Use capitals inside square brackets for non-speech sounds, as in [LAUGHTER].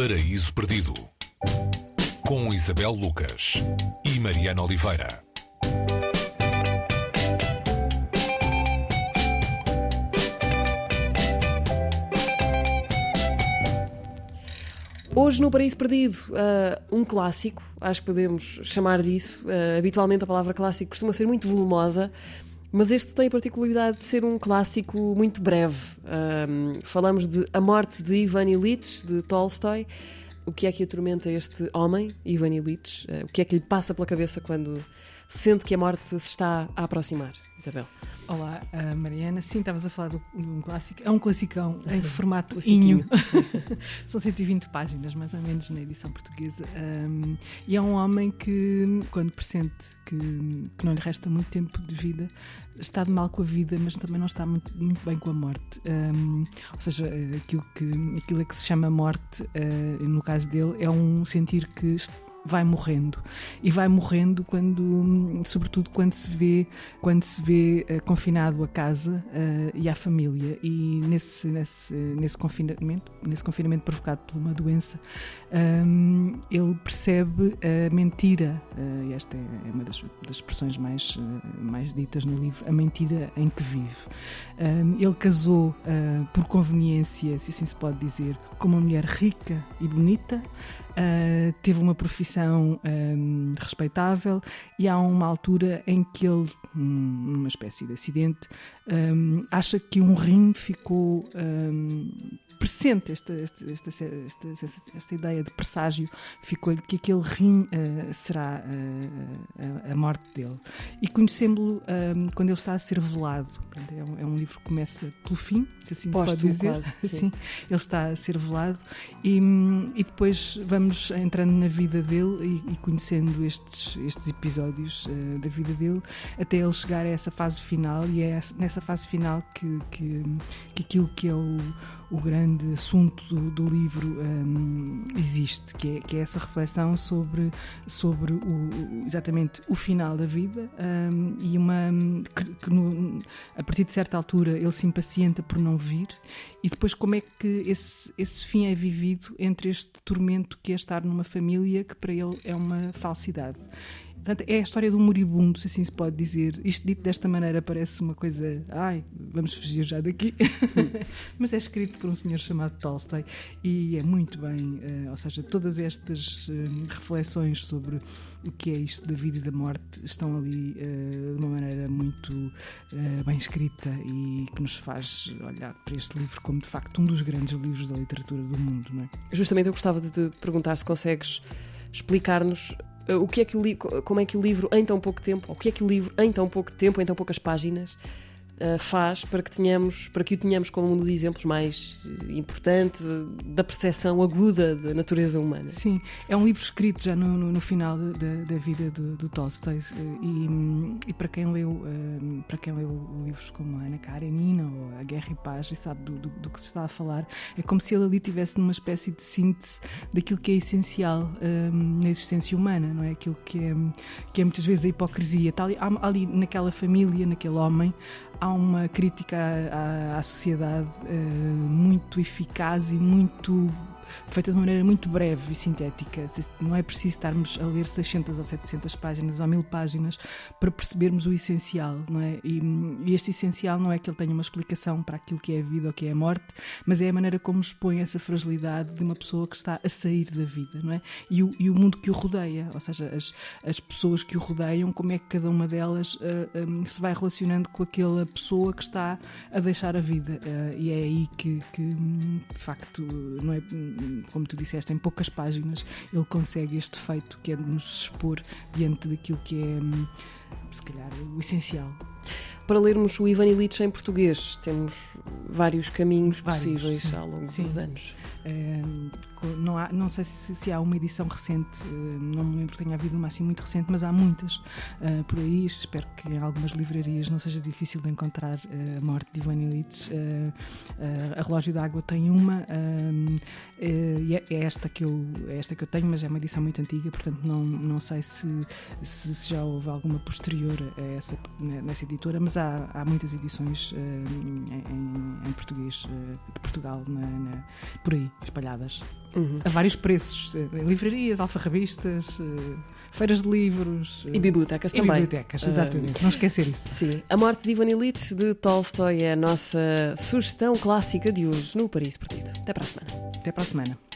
Paraíso Perdido com Isabel Lucas e Mariana Oliveira. Hoje no Paraíso Perdido, uh, um clássico, acho que podemos chamar disso. Uh, habitualmente a palavra clássico costuma ser muito volumosa, mas este tem a particularidade de ser um clássico muito breve. Um, falamos de A Morte de Ivan Illich, de Tolstói. O que é que atormenta este homem, Ivan Illich? Uh, o que é que lhe passa pela cabeça quando sente que a morte se está a aproximar? Isabel. Olá, Mariana. Sim, estavas a falar de um clássico. É um classicão em formato inho. [LAUGHS] São 120 páginas, mais ou menos, na edição portuguesa. Um, e é um homem que, quando pressente que, que, não lhe resta muito tempo de vida, está de mal com a vida, mas também não está muito, muito bem com a morte. Um, ou seja, aquilo, que, aquilo a que se chama morte, uh, no caso dele, é um sentir que vai morrendo. E vai morrendo quando sobretudo quando se vê quando se vê uh, confinado a casa uh, e à família. E nesse nesse nesse confinamento nesse confinamento provocado por uma doença um, ele percebe a mentira uh, e esta é uma das, das expressões mais mais ditas no livro a mentira em que vive. Um, ele casou por conveniência se assim se pode dizer com uma mulher rica e bonita teve uma profissão um, respeitável e há uma altura em que ele, numa espécie de acidente, um, acha que um rim ficou pressente esta, esta, esta, esta, esta ideia de presságio, ficou-lhe que aquele rim uh, será uh, a, morte dele. E conhecemos-lo um, quando ele está a ser velado. É um, é um, livro que começa pelo fim, assim Posto pode dizer. Quase, [LAUGHS] sim. sim. ele está a ser velado e, e depois vamos entrando na vida dele e, e conhecendo estes, estes episódios uh, da vida dele até ele chegar a essa fase final e é nessa fase final que, que, que aquilo que é o o grande assunto do, do livro um, existe, que é, que é, essa reflexão sobre, sobre o, exatamente o final da vida um, e uma que, que no, a partir de certa altura ele se impacienta por não vir e depois como é que esse, esse fim é vivido entre este tormento que é estar numa família que para ele é uma falsidade. Portanto, é a história do moribundo, se assim se pode dizer. Isto dito desta maneira parece uma coisa. Ai, vamos fugir já daqui. [LAUGHS] Mas é escrito por um senhor chamado Tolstói e é muito bem. Uh, ou seja, todas estas uh, reflexões sobre o que é isto da vida e da morte estão ali uh, de uma maneira muito bem escrita e que nos faz olhar para este livro como de facto um dos grandes livros da literatura do mundo. Não é? Justamente eu gostava de te perguntar se consegues explicar-nos eh, o que é que o como é que o livro em tão pouco tempo, o que é que o livro em tão pouco tempo, em tão poucas páginas, uh, faz para que tenhamos, para que o tenhamos como um dos exemplos mais eh, importantes da percepção aguda da natureza humana. Sim, é um livro escrito já no, no, no final da, da vida do, do Tolstói e, e, para quem leu uh, para quem leu livros como Ana Karenina ou A Guerra e Paz e sabe do, do, do, que se está a falar, é como se ele ali tivesse numa espécie de síntese daquilo que é essencial na existência humana, não é? Aquilo que é, que é muitas vezes a hipocrisia. Está ali, ali naquela família, naquele homem, há uma crítica à, à, sociedade uh, muito eficaz e muito feita de uma maneira muito breve e sintética. Não é preciso estarmos a ler 600 ou 700 páginas ou 1000 páginas para percebermos o essencial, não é? E, e, este essencial não é que ele tenha uma explicação para aquilo que é a vida ou que é a morte, mas é a maneira como expõe essa fragilidade de uma pessoa que está a sair da vida, não é? E o, e o mundo que o rodeia, ou seja, as, as pessoas que o rodeiam, como é que cada uma delas uh, eh, um, se vai relacionando com aquela pessoa que está a deixar a vida. Uh, e é aí que, que, de facto, não é como tu disseste, em poucas páginas, ele consegue este feito que é de nos expor diante daquilo que é, hum, se calhar, o essencial. Para lermos o Ivan Illich em português, temos vários caminhos vários, possíveis sim, ao longo sim. dos anos. Não, há, não sei se, se, há uma edição recente, eh, não me lembro que tenha havido uma assim muito recente, mas há muitas uh, por aí. Espero que em algumas livrarias não seja difícil de encontrar uh, a morte de Ivan Illich. Uh, a Relógio d'Água tem uma, e é, é, esta que eu, é esta que eu tenho, mas é uma edição muito antiga, portanto não, não sei se, se, se já houve alguma posterior a essa, nessa editora, mas há há, muitas edições em, em, português de Portugal na, na, por aí, espalhadas. Uhum. A vários preços, livrarias, alfarrabistas, feiras de livros. E bibliotecas e também. bibliotecas, exatamente. Não esquecer isso. Sim. A Morte de Ivan Illich, de Tolstói, é a nossa sugestão clássica de hoje no Paris Perdido. Até para a semana. Até para a semana.